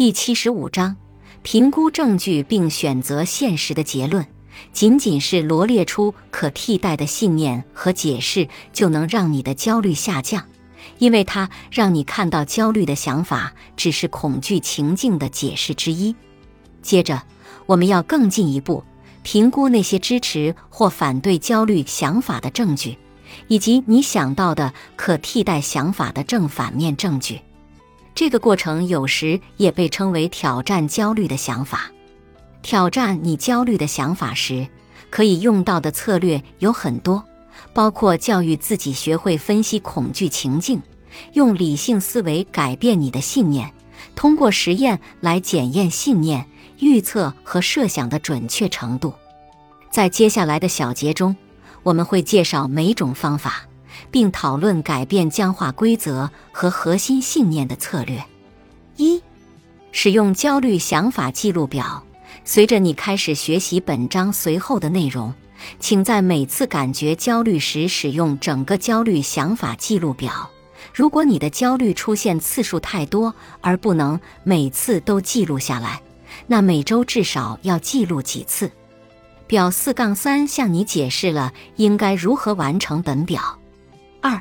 第七十五章，评估证据并选择现实的结论。仅仅是罗列出可替代的信念和解释，就能让你的焦虑下降，因为它让你看到焦虑的想法只是恐惧情境的解释之一。接着，我们要更进一步评估那些支持或反对焦虑想法的证据，以及你想到的可替代想法的正反面证据。这个过程有时也被称为挑战焦虑的想法。挑战你焦虑的想法时，可以用到的策略有很多，包括教育自己学会分析恐惧情境，用理性思维改变你的信念，通过实验来检验信念、预测和设想的准确程度。在接下来的小节中，我们会介绍每种方法。并讨论改变僵化规则和核心信念的策略。一、使用焦虑想法记录表。随着你开始学习本章随后的内容，请在每次感觉焦虑时使用整个焦虑想法记录表。如果你的焦虑出现次数太多而不能每次都记录下来，那每周至少要记录几次。表四杠三向你解释了应该如何完成本表。二，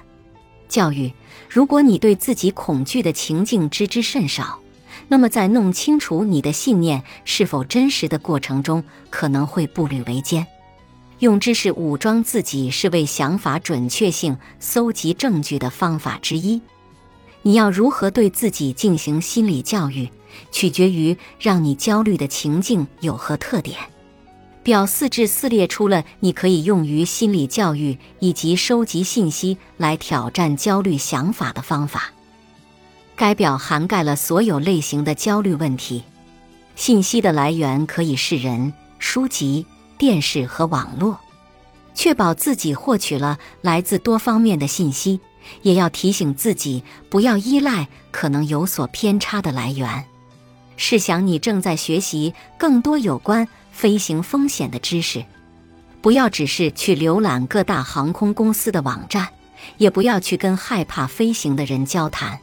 教育。如果你对自己恐惧的情境知之甚少，那么在弄清楚你的信念是否真实的过程中，可能会步履维艰。用知识武装自己是为想法准确性搜集证据的方法之一。你要如何对自己进行心理教育，取决于让你焦虑的情境有何特点。表四至四列出了你可以用于心理教育以及收集信息来挑战焦虑想法的方法。该表涵盖了所有类型的焦虑问题。信息的来源可以是人、书籍、电视和网络。确保自己获取了来自多方面的信息，也要提醒自己不要依赖可能有所偏差的来源。试想你正在学习更多有关。飞行风险的知识，不要只是去浏览各大航空公司的网站，也不要去跟害怕飞行的人交谈，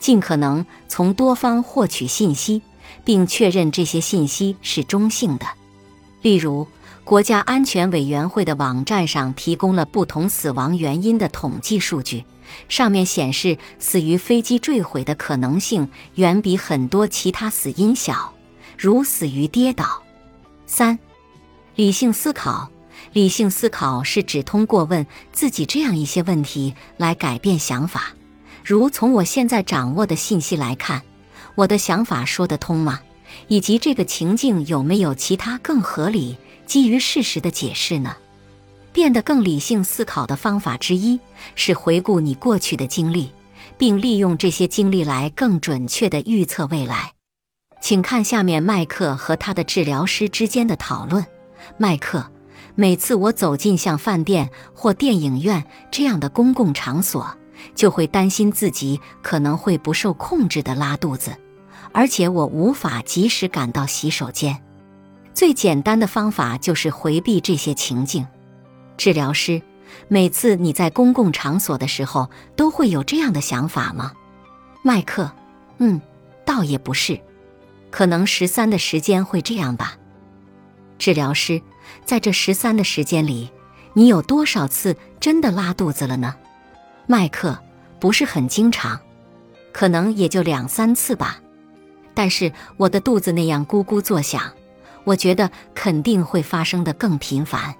尽可能从多方获取信息，并确认这些信息是中性的。例如，国家安全委员会的网站上提供了不同死亡原因的统计数据，上面显示死于飞机坠毁的可能性远比很多其他死因小，如死于跌倒。三，理性思考。理性思考是指通过问自己这样一些问题来改变想法，如从我现在掌握的信息来看，我的想法说得通吗？以及这个情境有没有其他更合理、基于事实的解释呢？变得更理性思考的方法之一是回顾你过去的经历，并利用这些经历来更准确地预测未来。请看下面麦克和他的治疗师之间的讨论。麦克，每次我走进像饭店或电影院这样的公共场所，就会担心自己可能会不受控制的拉肚子，而且我无法及时赶到洗手间。最简单的方法就是回避这些情境。治疗师，每次你在公共场所的时候，都会有这样的想法吗？麦克，嗯，倒也不是。可能十三的时间会这样吧，治疗师，在这十三的时间里，你有多少次真的拉肚子了呢？麦克，不是很经常，可能也就两三次吧。但是我的肚子那样咕咕作响，我觉得肯定会发生的更频繁。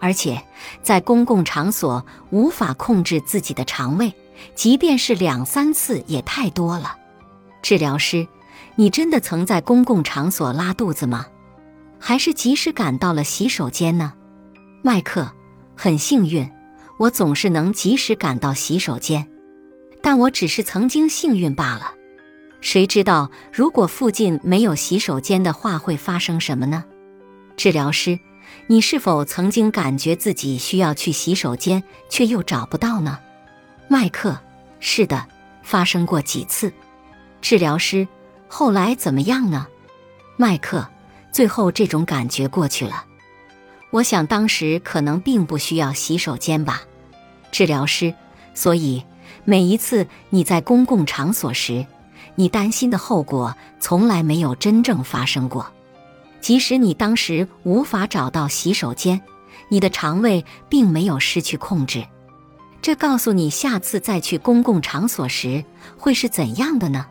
而且在公共场所无法控制自己的肠胃，即便是两三次也太多了。治疗师。你真的曾在公共场所拉肚子吗？还是及时赶到了洗手间呢？麦克，很幸运，我总是能及时赶到洗手间，但我只是曾经幸运罢了。谁知道如果附近没有洗手间的话会发生什么呢？治疗师，你是否曾经感觉自己需要去洗手间却又找不到呢？麦克，是的，发生过几次。治疗师。后来怎么样呢，麦克？最后这种感觉过去了。我想当时可能并不需要洗手间吧，治疗师。所以每一次你在公共场所时，你担心的后果从来没有真正发生过。即使你当时无法找到洗手间，你的肠胃并没有失去控制。这告诉你，下次再去公共场所时会是怎样的呢？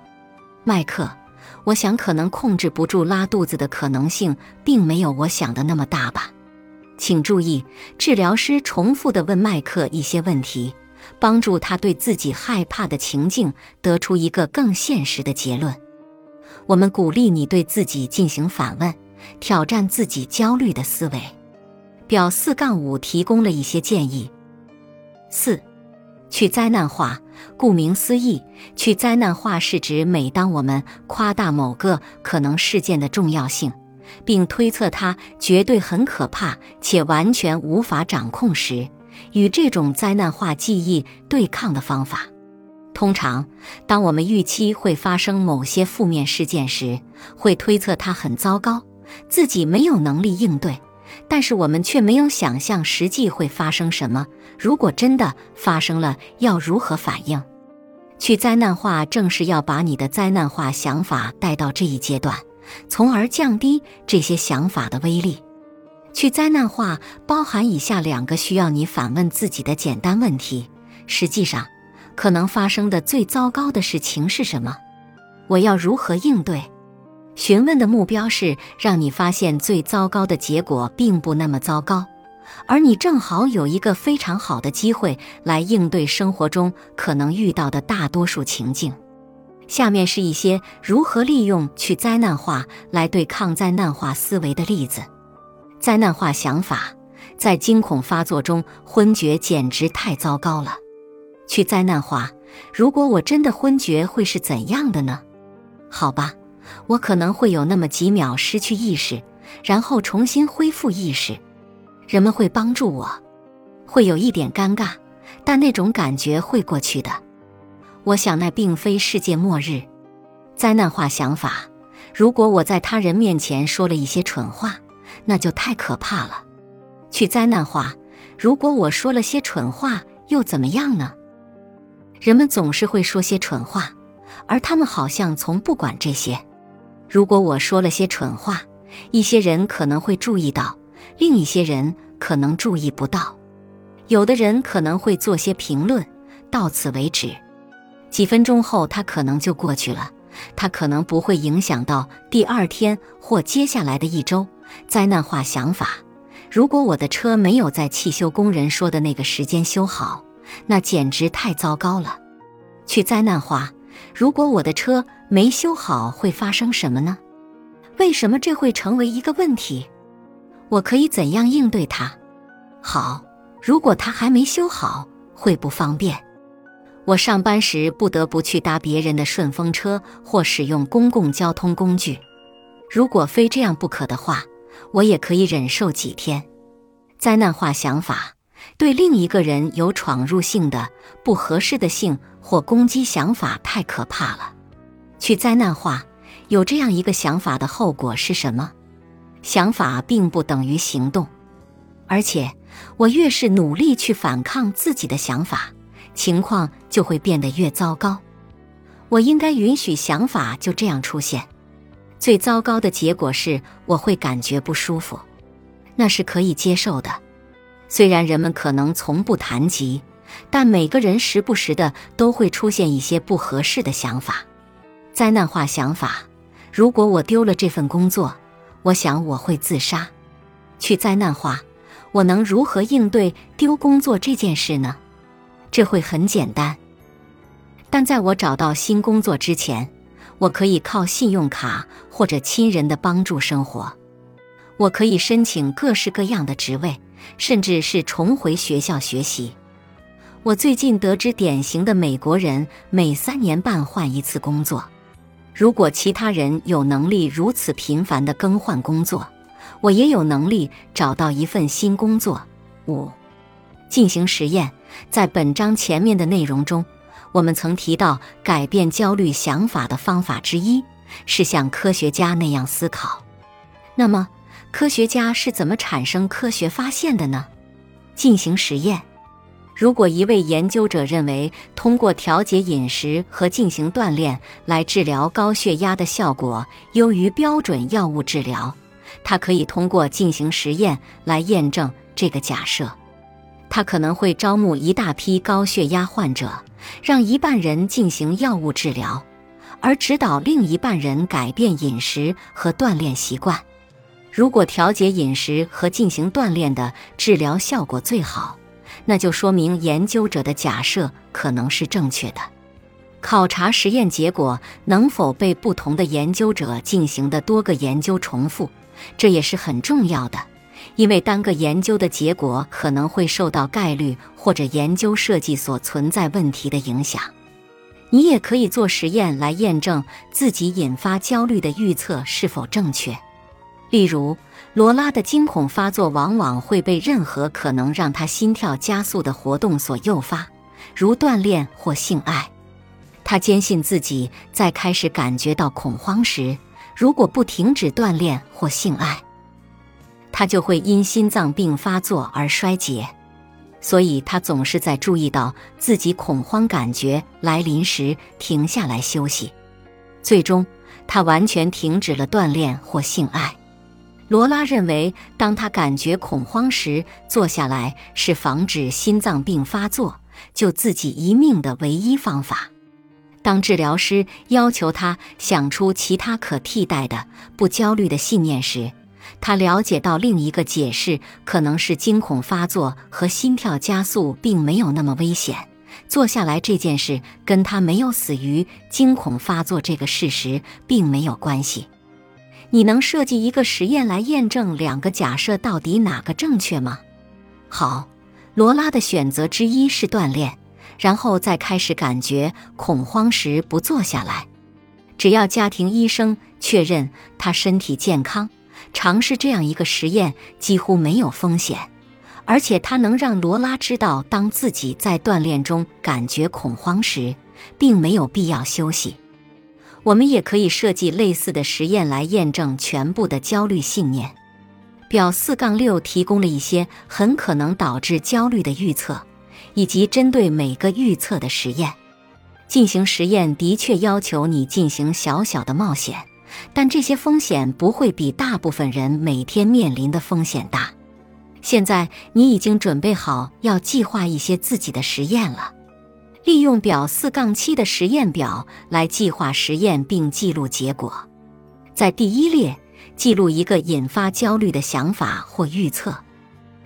麦克，我想可能控制不住拉肚子的可能性，并没有我想的那么大吧。请注意，治疗师重复地问麦克一些问题，帮助他对自己害怕的情境得出一个更现实的结论。我们鼓励你对自己进行反问，挑战自己焦虑的思维。表四杠五提供了一些建议。四，去灾难化。顾名思义，去灾难化是指每当我们夸大某个可能事件的重要性，并推测它绝对很可怕且完全无法掌控时，与这种灾难化记忆对抗的方法。通常，当我们预期会发生某些负面事件时，会推测它很糟糕，自己没有能力应对。但是我们却没有想象实际会发生什么。如果真的发生了，要如何反应？去灾难化正是要把你的灾难化想法带到这一阶段，从而降低这些想法的威力。去灾难化包含以下两个需要你反问自己的简单问题：实际上，可能发生的最糟糕的事情是什么？我要如何应对？询问的目标是让你发现最糟糕的结果并不那么糟糕，而你正好有一个非常好的机会来应对生活中可能遇到的大多数情境。下面是一些如何利用去灾难化来对抗灾难化思维的例子。灾难化想法：在惊恐发作中昏厥简直太糟糕了。去灾难化：如果我真的昏厥，会是怎样的呢？好吧。我可能会有那么几秒失去意识，然后重新恢复意识。人们会帮助我，会有一点尴尬，但那种感觉会过去的。我想那并非世界末日。灾难化想法：如果我在他人面前说了一些蠢话，那就太可怕了。去灾难化：如果我说了些蠢话，又怎么样呢？人们总是会说些蠢话，而他们好像从不管这些。如果我说了些蠢话，一些人可能会注意到，另一些人可能注意不到。有的人可能会做些评论，到此为止。几分钟后，他可能就过去了。他可能不会影响到第二天或接下来的一周。灾难化想法：如果我的车没有在汽修工人说的那个时间修好，那简直太糟糕了。去灾难化。如果我的车没修好，会发生什么呢？为什么这会成为一个问题？我可以怎样应对它？好，如果它还没修好，会不方便。我上班时不得不去搭别人的顺风车或使用公共交通工具。如果非这样不可的话，我也可以忍受几天。灾难化想法。对另一个人有闯入性的不合适的性或攻击想法太可怕了。去灾难化，有这样一个想法的后果是什么？想法并不等于行动，而且我越是努力去反抗自己的想法，情况就会变得越糟糕。我应该允许想法就这样出现。最糟糕的结果是我会感觉不舒服，那是可以接受的。虽然人们可能从不谈及，但每个人时不时的都会出现一些不合适的想法。灾难化想法：如果我丢了这份工作，我想我会自杀。去灾难化：我能如何应对丢工作这件事呢？这会很简单。但在我找到新工作之前，我可以靠信用卡或者亲人的帮助生活。我可以申请各式各样的职位。甚至是重回学校学习。我最近得知，典型的美国人每三年半换一次工作。如果其他人有能力如此频繁地更换工作，我也有能力找到一份新工作。五、进行实验。在本章前面的内容中，我们曾提到，改变焦虑想法的方法之一是像科学家那样思考。那么，科学家是怎么产生科学发现的呢？进行实验。如果一位研究者认为通过调节饮食和进行锻炼来治疗高血压的效果优于标准药物治疗，他可以通过进行实验来验证这个假设。他可能会招募一大批高血压患者，让一半人进行药物治疗，而指导另一半人改变饮食和锻炼习惯。如果调节饮食和进行锻炼的治疗效果最好，那就说明研究者的假设可能是正确的。考察实验结果能否被不同的研究者进行的多个研究重复，这也是很重要的。因为单个研究的结果可能会受到概率或者研究设计所存在问题的影响。你也可以做实验来验证自己引发焦虑的预测是否正确。例如，罗拉的惊恐发作往往会被任何可能让她心跳加速的活动所诱发，如锻炼或性爱。她坚信自己在开始感觉到恐慌时，如果不停止锻炼或性爱。他就会因心脏病发作而衰竭，所以他总是在注意到自己恐慌感觉来临时停下来休息。最终，他完全停止了锻炼或性爱。罗拉认为，当他感觉恐慌时，坐下来是防止心脏病发作、救自己一命的唯一方法。当治疗师要求他想出其他可替代的不焦虑的信念时，他了解到另一个解释可能是惊恐发作和心跳加速并没有那么危险。坐下来这件事跟他没有死于惊恐发作这个事实并没有关系。你能设计一个实验来验证两个假设到底哪个正确吗？好，罗拉的选择之一是锻炼，然后再开始感觉恐慌时不坐下来。只要家庭医生确认他身体健康。尝试这样一个实验几乎没有风险，而且它能让罗拉知道，当自己在锻炼中感觉恐慌时，并没有必要休息。我们也可以设计类似的实验来验证全部的焦虑信念。表四杠六提供了一些很可能导致焦虑的预测，以及针对每个预测的实验。进行实验的确要求你进行小小的冒险。但这些风险不会比大部分人每天面临的风险大。现在你已经准备好要计划一些自己的实验了。利用表四杠七的实验表来计划实验并记录结果。在第一列记录一个引发焦虑的想法或预测。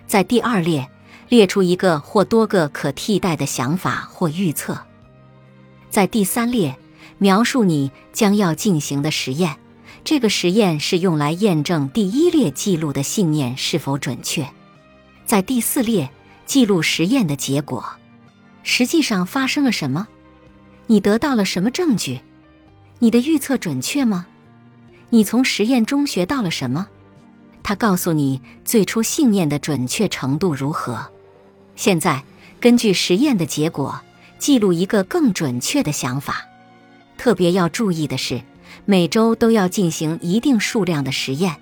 在第二列列出一个或多个可替代的想法或预测。在第三列。描述你将要进行的实验，这个实验是用来验证第一列记录的信念是否准确。在第四列记录实验的结果，实际上发生了什么？你得到了什么证据？你的预测准确吗？你从实验中学到了什么？他告诉你最初信念的准确程度如何？现在根据实验的结果，记录一个更准确的想法。特别要注意的是，每周都要进行一定数量的实验，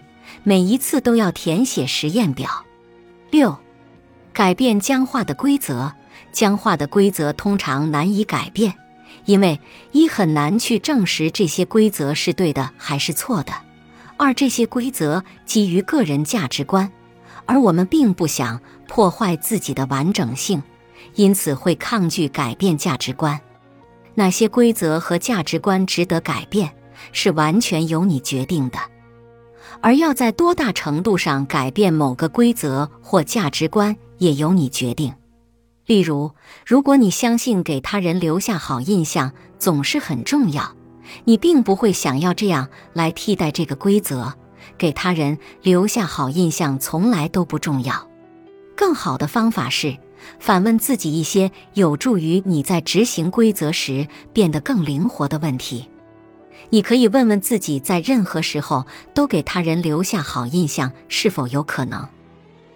每一次都要填写实验表。六，改变僵化的规则。僵化的规则通常难以改变，因为一很难去证实这些规则是对的还是错的；二这些规则基于个人价值观，而我们并不想破坏自己的完整性，因此会抗拒改变价值观。哪些规则和价值观值得改变，是完全由你决定的；而要在多大程度上改变某个规则或价值观，也由你决定。例如，如果你相信给他人留下好印象总是很重要，你并不会想要这样来替代这个规则。给他人留下好印象从来都不重要。更好的方法是。反问自己一些有助于你在执行规则时变得更灵活的问题。你可以问问自己，在任何时候都给他人留下好印象是否有可能？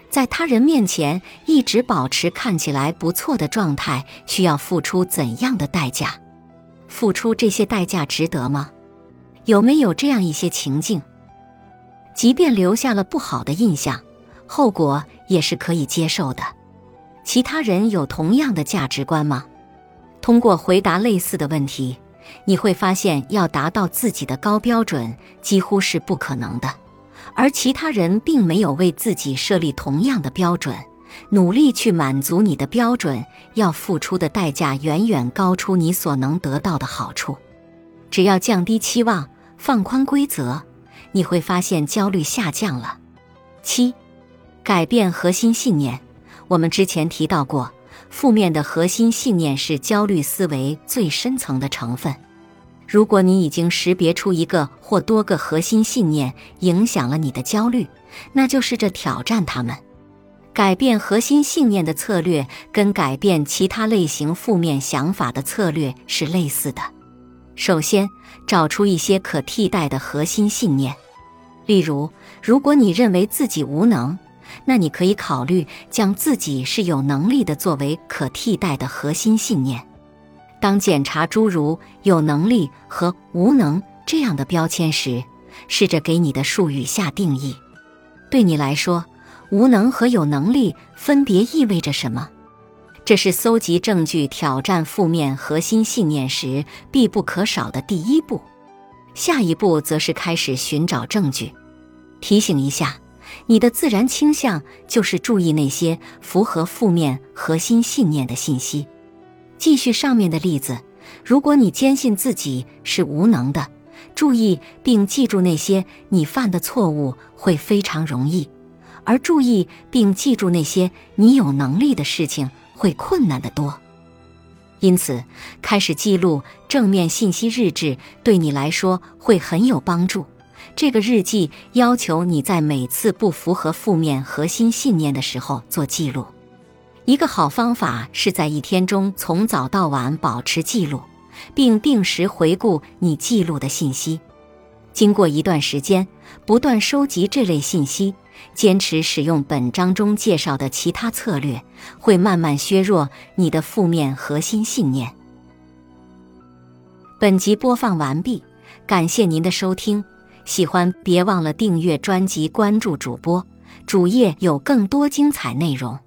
在他人面前一直保持看起来不错的状态，需要付出怎样的代价？付出这些代价值得吗？有没有这样一些情境？即便留下了不好的印象，后果也是可以接受的。其他人有同样的价值观吗？通过回答类似的问题，你会发现要达到自己的高标准几乎是不可能的，而其他人并没有为自己设立同样的标准。努力去满足你的标准，要付出的代价远远高出你所能得到的好处。只要降低期望，放宽规则，你会发现焦虑下降了。七，改变核心信念。我们之前提到过，负面的核心信念是焦虑思维最深层的成分。如果你已经识别出一个或多个核心信念影响了你的焦虑，那就试着挑战它们。改变核心信念的策略跟改变其他类型负面想法的策略是类似的。首先，找出一些可替代的核心信念。例如，如果你认为自己无能，那你可以考虑将自己是有能力的作为可替代的核心信念。当检查诸如“有能力”和“无能”这样的标签时，试着给你的术语下定义。对你来说，无能和有能力分别意味着什么？这是搜集证据、挑战负面核心信念时必不可少的第一步。下一步则是开始寻找证据。提醒一下，你的自然倾向就是注意那些符合负面核心信念的信息。继续上面的例子，如果你坚信自己是无能的，注意并记住那些你犯的错误会非常容易。而注意并记住那些你有能力的事情会困难得多，因此开始记录正面信息日志对你来说会很有帮助。这个日记要求你在每次不符合负面核心信念的时候做记录。一个好方法是在一天中从早到晚保持记录，并定时回顾你记录的信息。经过一段时间，不断收集这类信息。坚持使用本章中介绍的其他策略，会慢慢削弱你的负面核心信念。本集播放完毕，感谢您的收听。喜欢别忘了订阅专辑、关注主播，主页有更多精彩内容。